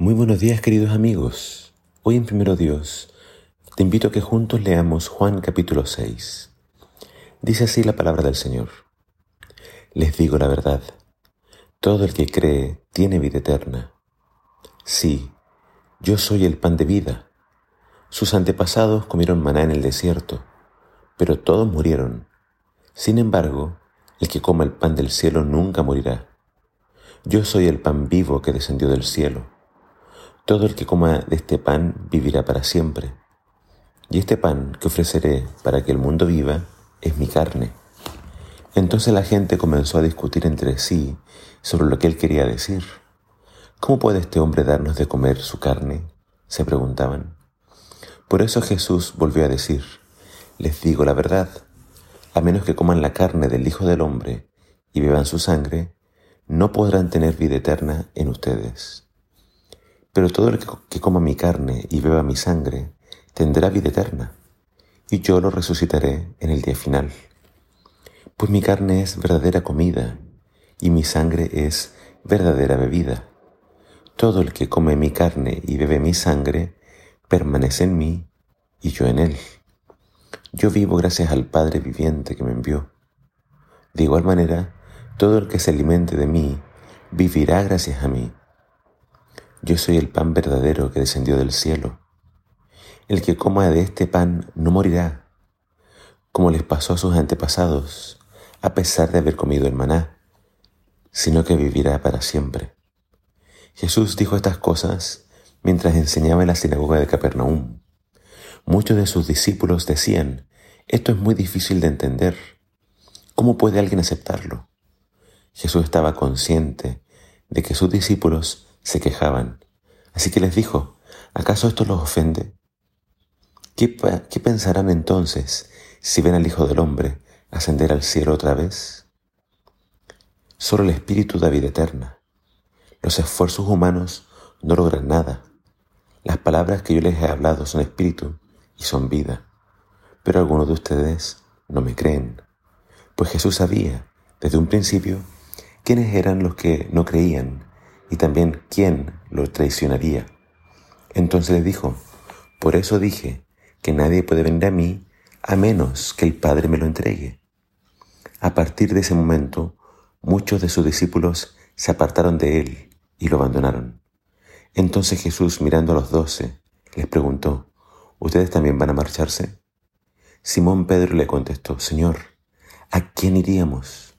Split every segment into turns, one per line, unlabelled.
Muy buenos días queridos amigos. Hoy en Primero Dios te invito a que juntos leamos Juan capítulo 6. Dice así la palabra del Señor. Les digo la verdad, todo el que cree tiene vida eterna. Sí, yo soy el pan de vida. Sus antepasados comieron maná en el desierto, pero todos murieron. Sin embargo, el que coma el pan del cielo nunca morirá. Yo soy el pan vivo que descendió del cielo. Todo el que coma de este pan vivirá para siempre. Y este pan que ofreceré para que el mundo viva es mi carne. Entonces la gente comenzó a discutir entre sí sobre lo que él quería decir. ¿Cómo puede este hombre darnos de comer su carne? se preguntaban. Por eso Jesús volvió a decir, les digo la verdad, a menos que coman la carne del Hijo del Hombre y beban su sangre, no podrán tener vida eterna en ustedes. Pero todo el que coma mi carne y beba mi sangre tendrá vida eterna, y yo lo resucitaré en el día final. Pues mi carne es verdadera comida, y mi sangre es verdadera bebida. Todo el que come mi carne y bebe mi sangre permanece en mí y yo en él. Yo vivo gracias al Padre viviente que me envió. De igual manera, todo el que se alimente de mí vivirá gracias a mí. Yo soy el pan verdadero que descendió del cielo. El que coma de este pan no morirá, como les pasó a sus antepasados, a pesar de haber comido el maná, sino que vivirá para siempre. Jesús dijo estas cosas mientras enseñaba en la sinagoga de Capernaum. Muchos de sus discípulos decían, esto es muy difícil de entender. ¿Cómo puede alguien aceptarlo? Jesús estaba consciente de que sus discípulos se quejaban. Así que les dijo, ¿acaso esto los ofende? ¿Qué, ¿Qué, pensarán entonces si ven al Hijo del Hombre ascender al cielo otra vez? Solo el Espíritu da vida eterna. Los esfuerzos humanos no logran nada. Las palabras que yo les he hablado son espíritu y son vida. Pero algunos de ustedes no me creen. Pues Jesús sabía desde un principio quiénes eran los que no creían y también quién lo traicionaría. Entonces le dijo, por eso dije que nadie puede venir a mí a menos que el Padre me lo entregue. A partir de ese momento, muchos de sus discípulos se apartaron de él y lo abandonaron. Entonces Jesús, mirando a los doce, les preguntó, ¿Ustedes también van a marcharse? Simón Pedro le contestó, Señor, ¿a quién iríamos?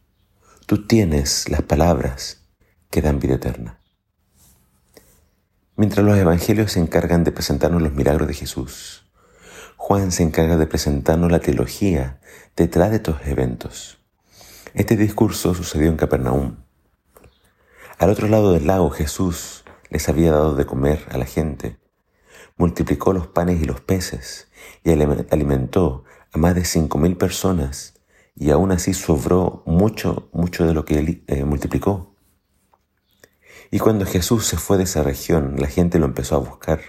Tú tienes las palabras que dan vida eterna. Mientras los evangelios se encargan de presentarnos los milagros de Jesús, Juan se encarga de presentarnos la teología detrás de estos eventos. Este discurso sucedió en Capernaum. Al otro lado del lago Jesús les había dado de comer a la gente, multiplicó los panes y los peces y alimentó a más de cinco mil personas y aún así sobró mucho, mucho de lo que eh, multiplicó. Y cuando Jesús se fue de esa región, la gente lo empezó a buscar,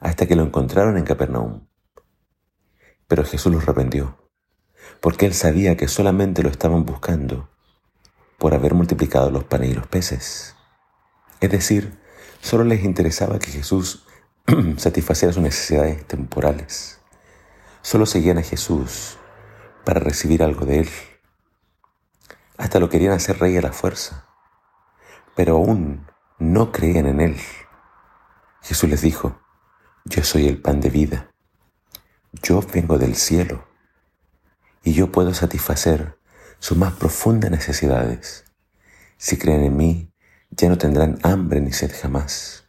hasta que lo encontraron en Capernaum. Pero Jesús los reprendió, porque él sabía que solamente lo estaban buscando por haber multiplicado los panes y los peces. Es decir, solo les interesaba que Jesús satisfaciera sus necesidades temporales. Solo seguían a Jesús para recibir algo de él. Hasta lo querían hacer rey a la fuerza. Pero aún no creían en Él. Jesús les dijo, yo soy el pan de vida, yo vengo del cielo y yo puedo satisfacer sus más profundas necesidades. Si creen en mí, ya no tendrán hambre ni sed jamás.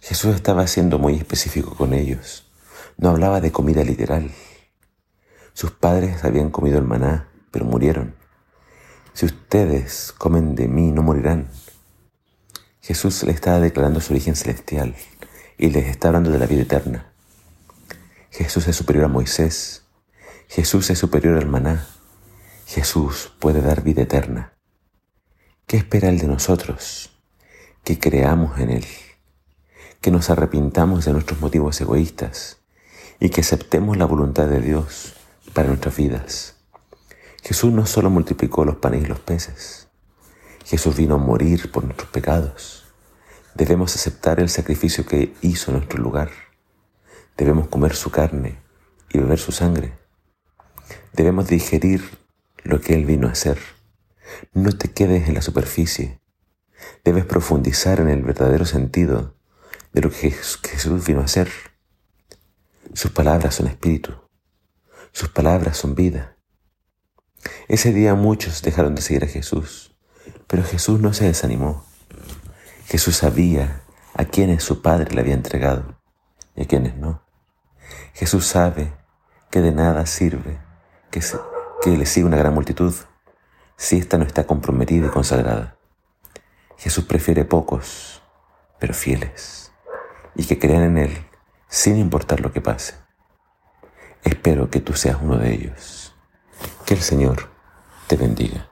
Jesús estaba siendo muy específico con ellos. No hablaba de comida literal. Sus padres habían comido el maná, pero murieron. Si ustedes comen de mí, no morirán. Jesús le estaba declarando su origen celestial y les está hablando de la vida eterna. Jesús es superior a Moisés. Jesús es superior al maná. Jesús puede dar vida eterna. ¿Qué espera Él de nosotros? Que creamos en Él, que nos arrepintamos de nuestros motivos egoístas y que aceptemos la voluntad de Dios para nuestras vidas. Jesús no solo multiplicó los panes y los peces, Jesús vino a morir por nuestros pecados. Debemos aceptar el sacrificio que hizo en nuestro lugar. Debemos comer su carne y beber su sangre. Debemos digerir lo que Él vino a hacer. No te quedes en la superficie. Debes profundizar en el verdadero sentido de lo que Jesús vino a hacer. Sus palabras son espíritu. Sus palabras son vida. Ese día muchos dejaron de seguir a Jesús, pero Jesús no se desanimó. Jesús sabía a quienes su Padre le había entregado y a quienes no. Jesús sabe que de nada sirve que, que le siga una gran multitud si ésta no está comprometida y consagrada. Jesús prefiere pocos, pero fieles, y que crean en Él sin importar lo que pase. Espero que tú seas uno de ellos. Que el Señor te bendiga.